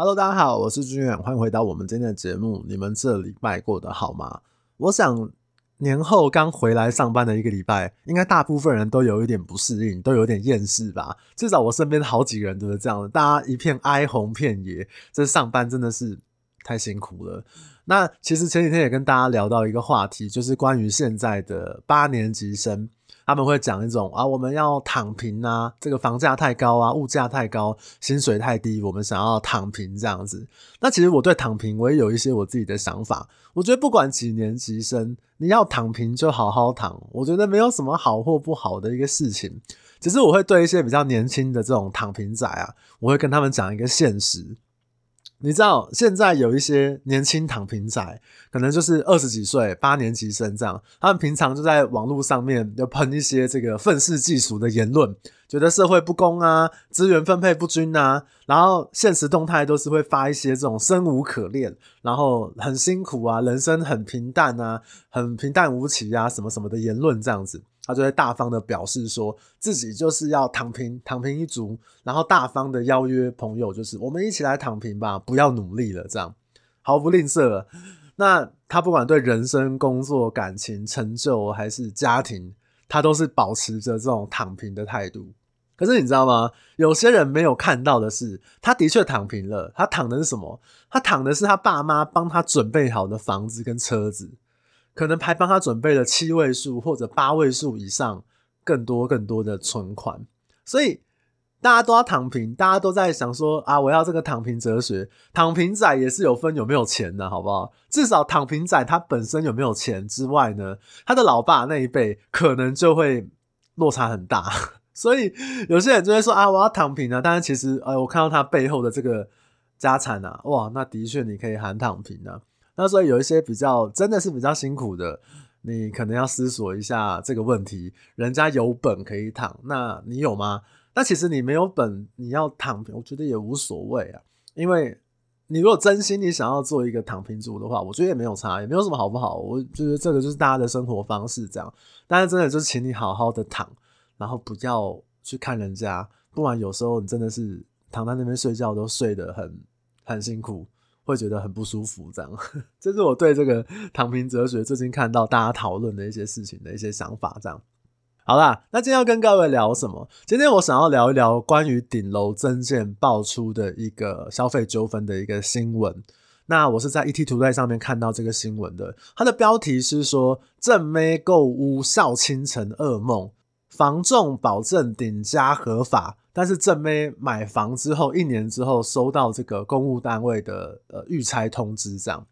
Hello，大家好，我是君远，欢迎回到我们今天的节目。你们这礼拜过得好吗？我想年后刚回来上班的一个礼拜，应该大部分人都有一点不适应，都有点厌世吧。至少我身边好几个人都是这样的，大家一片哀鸿遍野。这上班真的是太辛苦了。那其实前几天也跟大家聊到一个话题，就是关于现在的八年级生。他们会讲一种啊，我们要躺平啊，这个房价太高啊，物价太高，薪水太低，我们想要躺平这样子。那其实我对躺平，我也有一些我自己的想法。我觉得不管几年级生，你要躺平就好好躺，我觉得没有什么好或不好的一个事情。只是我会对一些比较年轻的这种躺平仔啊，我会跟他们讲一个现实。你知道现在有一些年轻躺平仔，可能就是二十几岁八年级生这样，他们平常就在网络上面就喷一些这个愤世嫉俗的言论，觉得社会不公啊，资源分配不均啊，然后现实动态都是会发一些这种生无可恋，然后很辛苦啊，人生很平淡啊，很平淡无奇啊，什么什么的言论这样子。他就会大方的表示说自己就是要躺平，躺平一族，然后大方的邀约朋友，就是我们一起来躺平吧，不要努力了，这样毫不吝啬。那他不管对人生、工作、感情、成就还是家庭，他都是保持着这种躺平的态度。可是你知道吗？有些人没有看到的是，他的确躺平了。他躺的是什么？他躺的是他爸妈帮他准备好的房子跟车子。可能还帮他准备了七位数或者八位数以上更多更多的存款，所以大家都要躺平，大家都在想说啊，我要这个躺平哲学。躺平仔也是有分有没有钱的，好不好？至少躺平仔他本身有没有钱之外呢，他的老爸那一辈可能就会落差很大。所以有些人就会说啊，我要躺平啊，但是其实呃，我看到他背后的这个家产啊，哇，那的确你可以喊躺平啊。那所以有一些比较真的是比较辛苦的，你可能要思索一下这个问题。人家有本可以躺，那你有吗？那其实你没有本，你要躺平，我觉得也无所谓啊。因为你如果真心你想要做一个躺平族的话，我觉得也没有差，也没有什么好不好。我觉得这个就是大家的生活方式这样。但是真的就是请你好好的躺，然后不要去看人家，不然有时候你真的是躺在那边睡觉都睡得很很辛苦。会觉得很不舒服，这样，这是我对这个躺平哲学最近看到大家讨论的一些事情的一些想法。这样，好啦，那今天要跟各位聊什么？今天我想要聊一聊关于顶楼增建爆出的一个消费纠纷的一个新闻。那我是在 ETtoday 上面看到这个新闻的，它的标题是说“正妹购屋笑倾城噩梦”。房仲保证顶加合法，但是正妹买房之后一年之后收到这个公务单位的呃预拆通知，这样。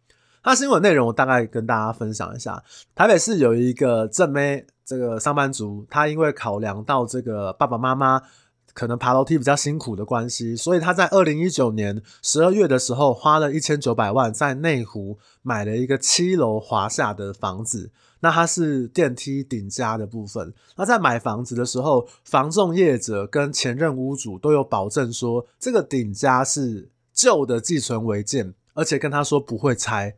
那新闻内容我大概跟大家分享一下。台北市有一个正妹这个上班族，他因为考量到这个爸爸妈妈可能爬楼梯比较辛苦的关系，所以他在二零一九年十二月的时候花了一千九百万在内湖买了一个七楼华厦的房子。那它是电梯顶加的部分。那在买房子的时候，房仲业者跟前任屋主都有保证说，这个顶加是旧的寄存违建，而且跟他说不会拆。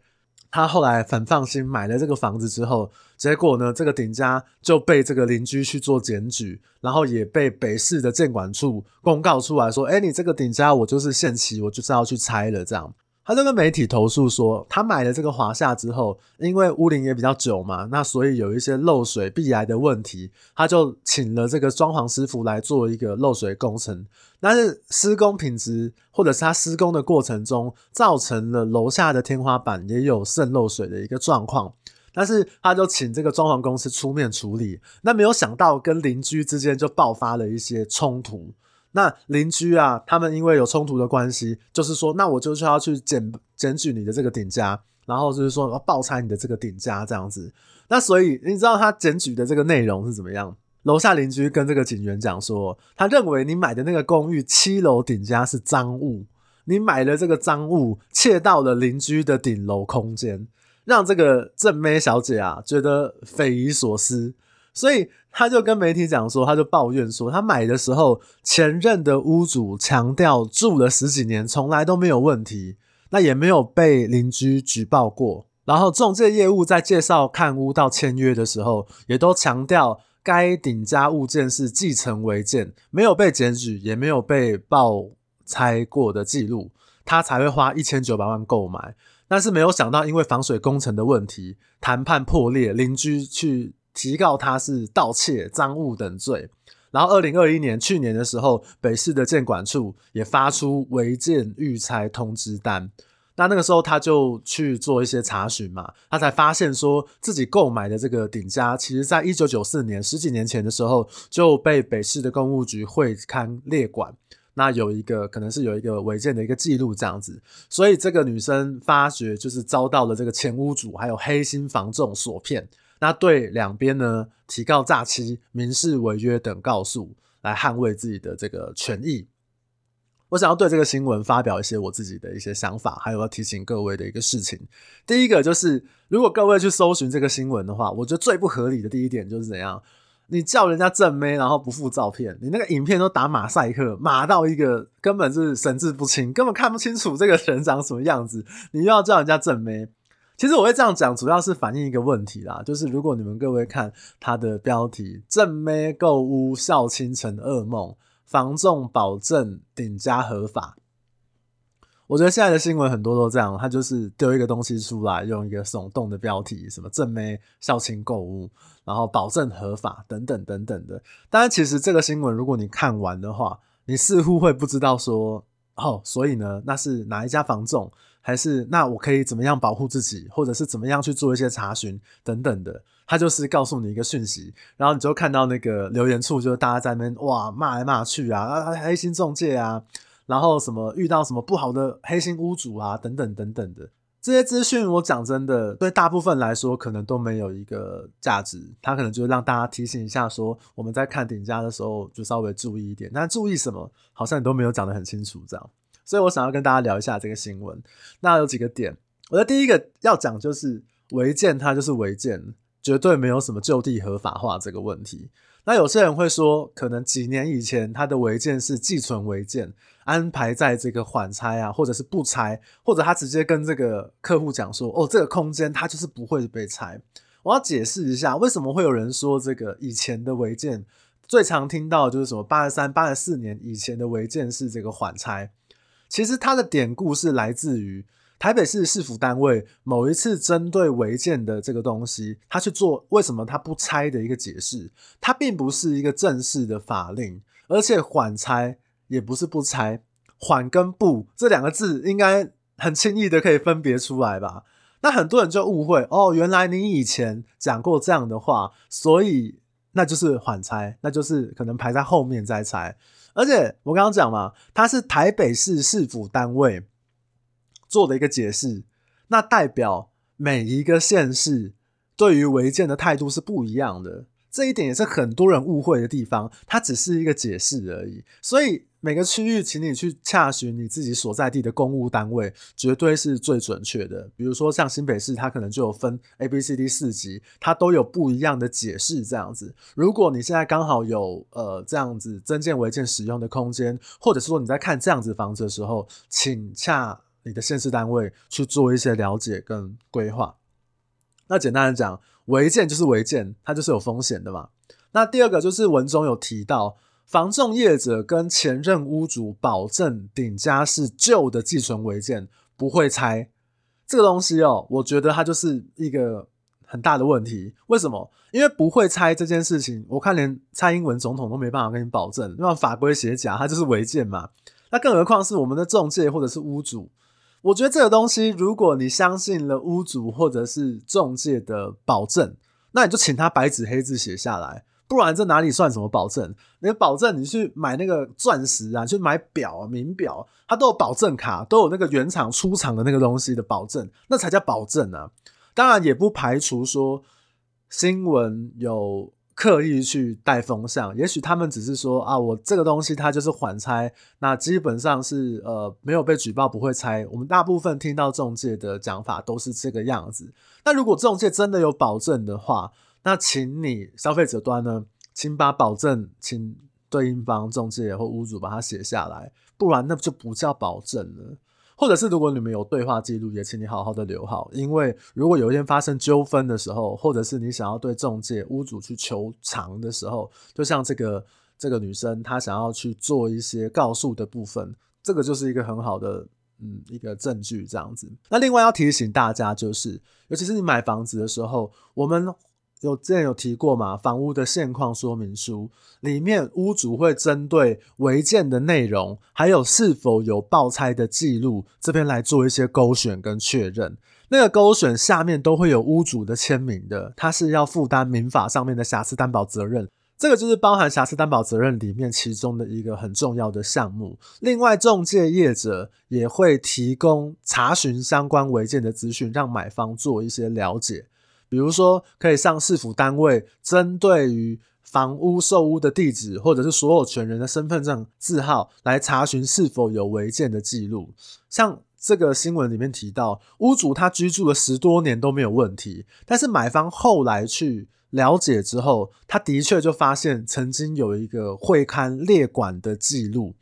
他后来很放心买了这个房子之后，结果呢，这个顶加就被这个邻居去做检举，然后也被北市的建管处公告出来说，哎，你这个顶加我就是限期，我就是要去拆了这样。他就跟媒体投诉说，他买了这个华夏之后，因为屋龄也比较久嘛，那所以有一些漏水、必癌的问题，他就请了这个装潢师傅来做一个漏水工程。但是施工品质，或者是他施工的过程中，造成了楼下的天花板也有渗漏水的一个状况。但是他就请这个装潢公司出面处理，那没有想到跟邻居之间就爆发了一些冲突。那邻居啊，他们因为有冲突的关系，就是说，那我就是要去检检举你的这个顶加，然后就是说要爆拆你的这个顶加这样子。那所以你知道他检举的这个内容是怎么样？楼下邻居跟这个警员讲说，他认为你买的那个公寓七楼顶加是赃物，你买了这个赃物，窃盗了邻居的顶楼空间，让这个正妹小姐啊觉得匪夷所思。所以他就跟媒体讲说，他就抱怨说，他买的时候前任的屋主强调住了十几年，从来都没有问题，那也没有被邻居举报过。然后中介业务在介绍看屋到签约的时候，也都强调该顶加物件是继承违建，没有被检举，也没有被爆拆过的记录。他才会花一千九百万购买。但是没有想到，因为防水工程的问题，谈判破裂，邻居去提告他是盗窃、赃物等罪。然后，二零二一年去年的时候，北市的建管处也发出违建预拆通知单。那那个时候，他就去做一些查询嘛，他才发现说自己购买的这个顶加，其实在一九九四年十几年前的时候就被北市的公务局会刊列管。那有一个可能是有一个违建的一个记录这样子，所以这个女生发觉就是遭到了这个前屋主还有黑心房仲所骗。那对两边呢提告诈欺、民事违约等告诉，来捍卫自己的这个权益。我想要对这个新闻发表一些我自己的一些想法，还有要提醒各位的一个事情。第一个就是，如果各位去搜寻这个新闻的话，我觉得最不合理的第一点就是怎样？你叫人家正妹，然后不附照片，你那个影片都打马赛克，马到一个根本是神志不清，根本看不清楚这个人长什么样子，你又要叫人家正妹。其实我会这样讲，主要是反映一个问题啦，就是如果你们各位看它的标题“正妹购屋孝亲成噩梦，房仲保证顶加合法”，我觉得现在的新闻很多都这样，他就是丢一个东西出来，用一个耸动的标题，什么“正妹孝亲购屋”，然后保证合法等等等等的。当然，其实这个新闻如果你看完的话，你似乎会不知道说，哦，所以呢，那是哪一家房仲？还是那我可以怎么样保护自己，或者是怎么样去做一些查询等等的，他就是告诉你一个讯息，然后你就看到那个留言处，就是大家在那边哇骂来骂去啊，啊黑心中介啊，然后什么遇到什么不好的黑心屋主啊，等等等等的。这些资讯，我讲真的，对大部分来说可能都没有一个价值，他可能就让大家提醒一下，说我们在看顶加的时候就稍微注意一点，但注意什么，好像你都没有讲得很清楚这样。所以我想要跟大家聊一下这个新闻。那有几个点，我的第一个要讲就是违建，它就是违建，绝对没有什么就地合法化这个问题。那有些人会说，可能几年以前它的违建是寄存违建，安排在这个缓拆啊，或者是不拆，或者他直接跟这个客户讲说，哦，这个空间它就是不会被拆。我要解释一下，为什么会有人说这个以前的违建，最常听到就是什么八十三、八十四年以前的违建是这个缓拆。其实它的典故是来自于台北市市府单位某一次针对违建的这个东西，他去做为什么他不拆的一个解释。它并不是一个正式的法令，而且缓拆也不是不拆，缓跟不这两个字应该很轻易的可以分别出来吧？那很多人就误会哦，原来你以前讲过这样的话，所以那就是缓拆，那就是可能排在后面再拆。而且我刚刚讲嘛，它是台北市市府单位做的一个解释，那代表每一个县市对于违建的态度是不一样的。这一点也是很多人误会的地方，它只是一个解释而已。所以每个区域，请你去洽询你自己所在地的公务单位，绝对是最准确的。比如说像新北市，它可能就有分 A、B、C、D 四级，它都有不一样的解释。这样子，如果你现在刚好有呃这样子增建违建使用的空间，或者是说你在看这样子房子的时候，请洽你的县市单位去做一些了解跟规划。那简单的讲。违建就是违建，它就是有风险的嘛。那第二个就是文中有提到，房仲业者跟前任屋主保证顶加是旧的寄存违建，不会拆。这个东西哦，我觉得它就是一个很大的问题。为什么？因为不会拆这件事情，我看连蔡英文总统都没办法跟你保证，因为法规写假，它就是违建嘛。那更何况是我们的中介或者是屋主。我觉得这个东西，如果你相信了屋主或者是中介的保证，那你就请他白纸黑字写下来，不然这哪里算什么保证？你保证你去买那个钻石啊，去买表啊、名表，它都有保证卡，都有那个原厂出厂的那个东西的保证，那才叫保证啊。当然也不排除说新闻有。刻意去带风向，也许他们只是说啊，我这个东西它就是缓拆，那基本上是呃没有被举报不会拆。我们大部分听到中介的讲法都是这个样子。那如果中介真的有保证的话，那请你消费者端呢，请把保证请对应方中介或屋主把它写下来，不然那就不叫保证了。或者是如果你们有对话记录，也请你好好的留好，因为如果有一天发生纠纷的时候，或者是你想要对中介屋主去求偿的时候，就像这个这个女生她想要去做一些告诉的部分，这个就是一个很好的嗯一个证据这样子。那另外要提醒大家，就是尤其是你买房子的时候，我们有之前有提过嘛，房屋的现况说明书里面，屋主会针对违建的内容，还有是否有报拆的记录，这边来做一些勾选跟确认。那个勾选下面都会有屋主的签名的，他是要负担民法上面的瑕疵担保责任。这个就是包含瑕疵担保责任里面其中的一个很重要的项目。另外，中介业者也会提供查询相关违建的资讯，让买方做一些了解。比如说，可以上市府单位针对于房屋售屋的地址，或者是所有权人的身份证字号来查询是否有违建的记录。像这个新闻里面提到，屋主他居住了十多年都没有问题，但是买方后来去。了解之后，他的确就发现曾经有一个会刊列管的记录。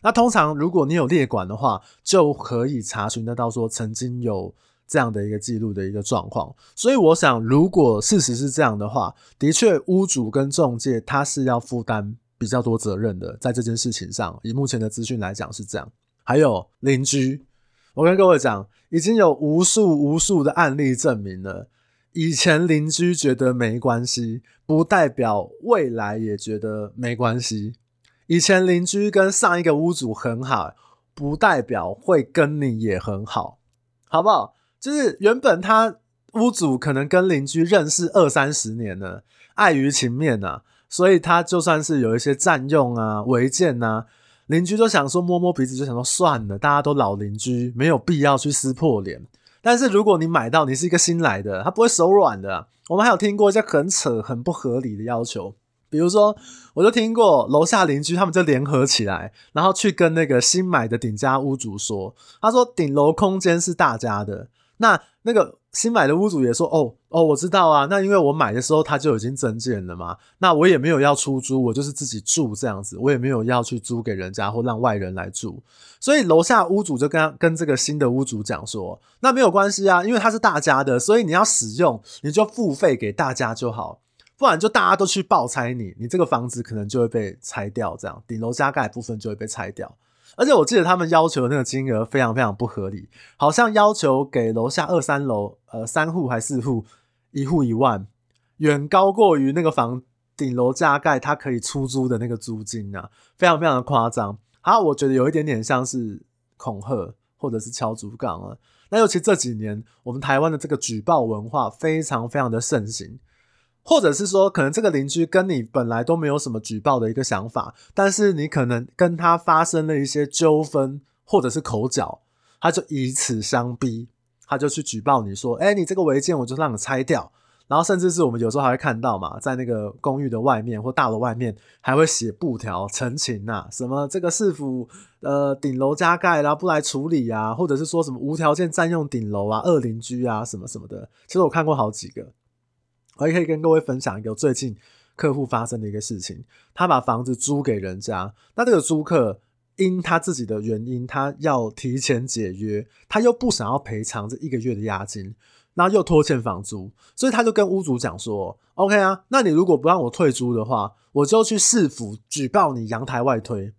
那通常如果你有列管的话，就可以查询得到说曾经有这样的一个记录的一个状况。所以我想，如果事实是这样的话，的确屋主跟中介他是要负担比较多责任的，在这件事情上，以目前的资讯来讲是这样。还有邻居，我跟各位讲，已经有无数无数的案例证明了。以前邻居觉得没关系，不代表未来也觉得没关系。以前邻居跟上一个屋主很好，不代表会跟你也很好，好不好？就是原本他屋主可能跟邻居认识二三十年了，碍于情面啊，所以他就算是有一些占用啊、违建啊，邻居都想说摸摸鼻子，就想说算了，大家都老邻居，没有必要去撕破脸。但是如果你买到，你是一个新来的，他不会手软的。我们还有听过一些很扯、很不合理的要求，比如说，我就听过楼下邻居他们就联合起来，然后去跟那个新买的顶家屋主说，他说顶楼空间是大家的。那那个新买的屋主也说：“哦哦，我知道啊。那因为我买的时候他就已经增建了嘛，那我也没有要出租，我就是自己住这样子，我也没有要去租给人家或让外人来住。所以楼下屋主就跟跟这个新的屋主讲说：那没有关系啊，因为它是大家的，所以你要使用你就付费给大家就好，不然就大家都去爆拆你，你这个房子可能就会被拆掉，这样顶楼加盖部分就会被拆掉。”而且我记得他们要求的那个金额非常非常不合理，好像要求给楼下二三楼，呃，三户还四户，一户一万，远高过于那个房顶楼加盖它可以出租的那个租金啊，非常非常的夸张。好，我觉得有一点点像是恐吓或者是敲竹杠啊。那尤其这几年，我们台湾的这个举报文化非常非常的盛行。或者是说，可能这个邻居跟你本来都没有什么举报的一个想法，但是你可能跟他发生了一些纠纷，或者是口角，他就以此相逼，他就去举报你说，哎，你这个违建我就让你拆掉，然后甚至是我们有时候还会看到嘛，在那个公寓的外面或大楼外面还会写布条陈情呐，什么这个市府呃顶楼加盖然后不来处理啊，或者是说什么无条件占用顶楼啊，恶邻居啊什么什么的，其实我看过好几个。我也可以跟各位分享一个最近客户发生的一个事情，他把房子租给人家，那这个租客因他自己的原因，他要提前解约，他又不想要赔偿这一个月的押金，然后又拖欠房租，所以他就跟屋主讲说：“OK 啊，那你如果不让我退租的话，我就去市府举报你阳台外推。”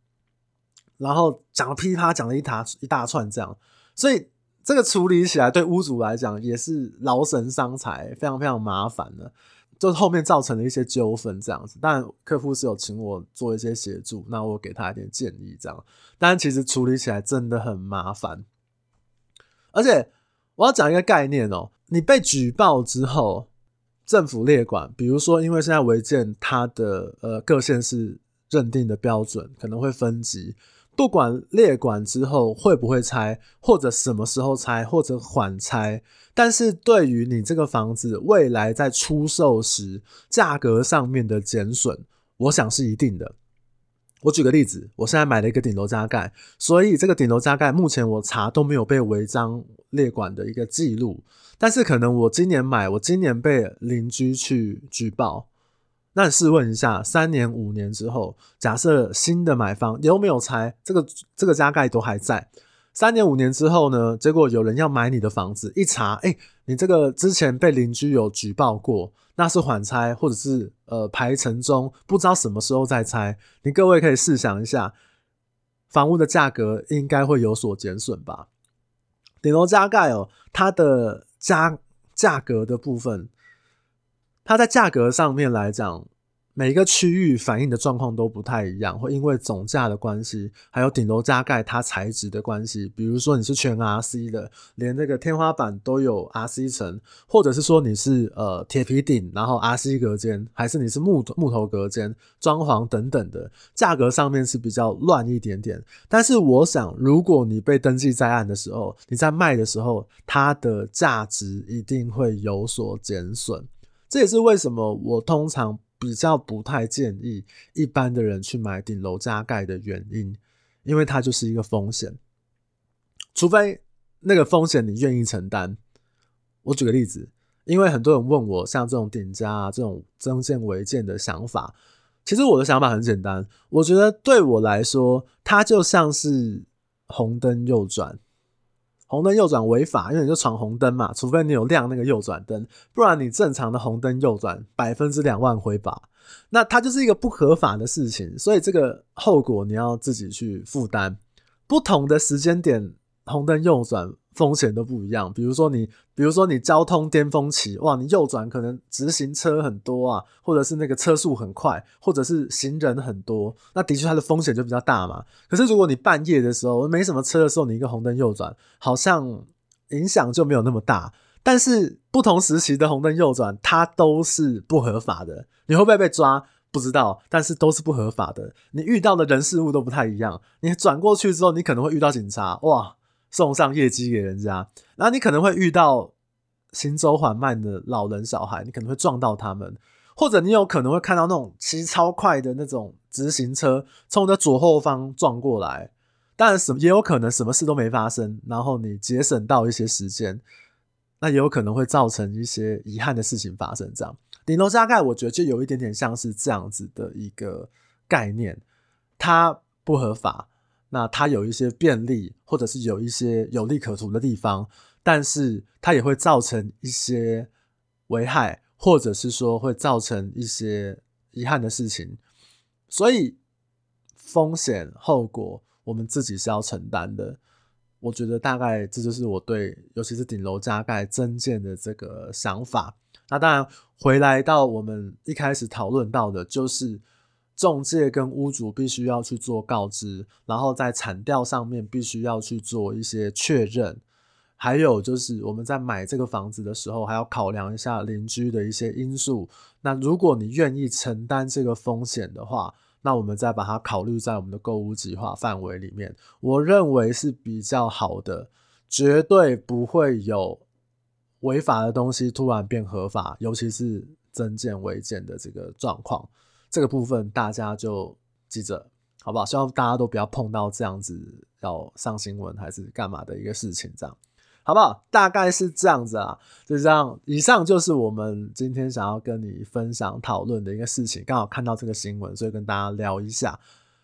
然后讲了噼啪讲了一大一大串这样，所以。这个处理起来对屋主来讲也是劳神伤财，非常非常麻烦的，就后面造成了一些纠纷这样子。但客户是有请我做一些协助，那我给他一点建议这样。但其实处理起来真的很麻烦，而且我要讲一个概念哦，你被举报之后，政府列管，比如说因为现在违建它的呃各县市认定的标准可能会分级。不管列管之后会不会拆，或者什么时候拆，或者缓拆，但是对于你这个房子未来在出售时价格上面的减损，我想是一定的。我举个例子，我现在买了一个顶楼加盖，所以这个顶楼加盖目前我查都没有被违章列管的一个记录，但是可能我今年买，我今年被邻居去举报。那试问一下，三年五年之后，假设新的买方有没有拆，这个这个加盖都还在。三年五年之后呢？结果有人要买你的房子，一查，哎、你这个之前被邻居有举报过，那是缓拆，或者是呃排程中，不知道什么时候再拆。你各位可以试想一下，房屋的价格应该会有所减损吧？顶楼加盖哦，它的加价格的部分，它在价格上面来讲。每一个区域反映的状况都不太一样，会因为总价的关系，还有顶楼加盖它材质的关系。比如说你是全 RC 的，连这个天花板都有 RC 层，或者是说你是呃铁皮顶，然后 RC 隔间，还是你是木木头隔间、装潢等等的，价格上面是比较乱一点点。但是我想，如果你被登记在案的时候，你在卖的时候，它的价值一定会有所减损。这也是为什么我通常。比较不太建议一般的人去买顶楼加盖的原因，因为它就是一个风险，除非那个风险你愿意承担。我举个例子，因为很多人问我像这种顶加啊这种增建违建的想法，其实我的想法很简单，我觉得对我来说，它就像是红灯右转。红灯右转违法，因为你就闯红灯嘛，除非你有亮那个右转灯，不然你正常的红灯右转，百分之两万回法，那它就是一个不合法的事情，所以这个后果你要自己去负担。不同的时间点，红灯右转。风险都不一样，比如说你，比如说你交通巅峰期，哇，你右转可能直行车很多啊，或者是那个车速很快，或者是行人很多，那的确它的风险就比较大嘛。可是如果你半夜的时候没什么车的时候，你一个红灯右转，好像影响就没有那么大。但是不同时期的红灯右转，它都是不合法的。你会不会被抓？不知道，但是都是不合法的。你遇到的人事物都不太一样。你转过去之后，你可能会遇到警察，哇。送上业绩给人家，然后你可能会遇到行走缓慢的老人小孩，你可能会撞到他们，或者你有可能会看到那种骑超快的那种直行车从你的左后方撞过来，当然什也有可能什么事都没发生，然后你节省到一些时间，那也有可能会造成一些遗憾的事情发生。这样顶楼加盖，我觉得就有一点点像是这样子的一个概念，它不合法。那它有一些便利，或者是有一些有利可图的地方，但是它也会造成一些危害，或者是说会造成一些遗憾的事情。所以风险后果我们自己是要承担的。我觉得大概这就是我对，尤其是顶楼加盖增建的这个想法。那当然回来到我们一开始讨论到的，就是。中介跟屋主必须要去做告知，然后在产调上面必须要去做一些确认，还有就是我们在买这个房子的时候，还要考量一下邻居的一些因素。那如果你愿意承担这个风险的话，那我们再把它考虑在我们的购屋计划范围里面，我认为是比较好的，绝对不会有违法的东西突然变合法，尤其是增建违建的这个状况。这个部分大家就记着，好不好？希望大家都不要碰到这样子要上新闻还是干嘛的一个事情，这样好不好？大概是这样子啊，就这样。以上就是我们今天想要跟你分享讨论的一个事情，刚好看到这个新闻，所以跟大家聊一下。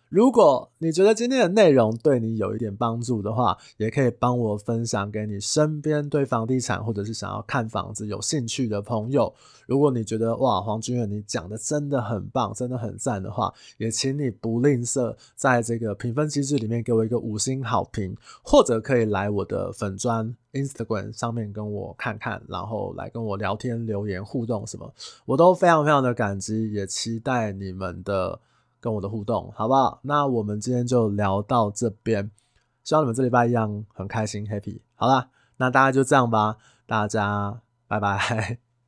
如果你觉得今天的内容对你有一点帮助的话，也可以帮我分享给你身边对房地产或者是想要看房子有兴趣的朋友。如果你觉得哇，黄君远你讲的真的很棒，真的很赞的话，也请你不吝啬在这个评分机制里面给我一个五星好评，或者可以来我的粉专 Instagram 上面跟我看看，然后来跟我聊天、留言、互动什么，我都非常非常的感激，也期待你们的。跟我的互动，好不好？那我们今天就聊到这边，希望你们这礼拜一样很开心，happy。好啦，那大家就这样吧，大家拜拜。